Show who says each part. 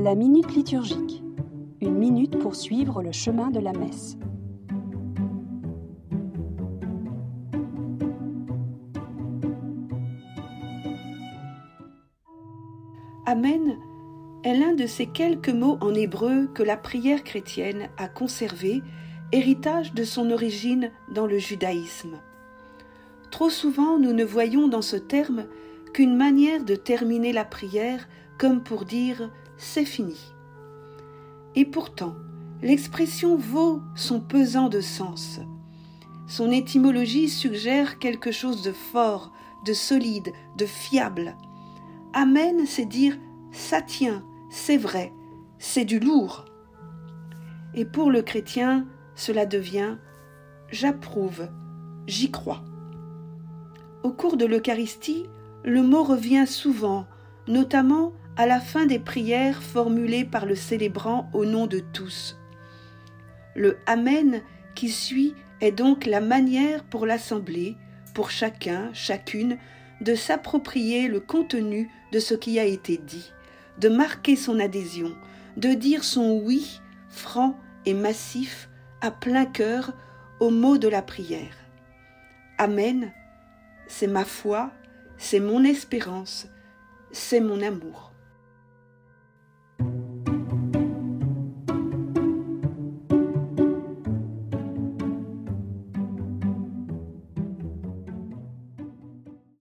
Speaker 1: La minute liturgique. Une minute pour suivre le chemin de la messe.
Speaker 2: Amen est l'un de ces quelques mots en hébreu que la prière chrétienne a conservé, héritage de son origine dans le judaïsme. Trop souvent nous ne voyons dans ce terme qu'une manière de terminer la prière comme pour dire c'est fini. Et pourtant, l'expression vaut son pesant de sens. Son étymologie suggère quelque chose de fort, de solide, de fiable. Amen, c'est dire ça tient, c'est vrai, c'est du lourd. Et pour le chrétien, cela devient j'approuve, j'y crois. Au cours de l'Eucharistie, le mot revient souvent, notamment à la fin des prières formulées par le célébrant au nom de tous. Le Amen qui suit est donc la manière pour l'Assemblée, pour chacun, chacune, de s'approprier le contenu de ce qui a été dit, de marquer son adhésion, de dire son oui franc et massif à plein cœur au mot de la prière. Amen, c'est ma foi, c'est mon espérance, c'est mon amour.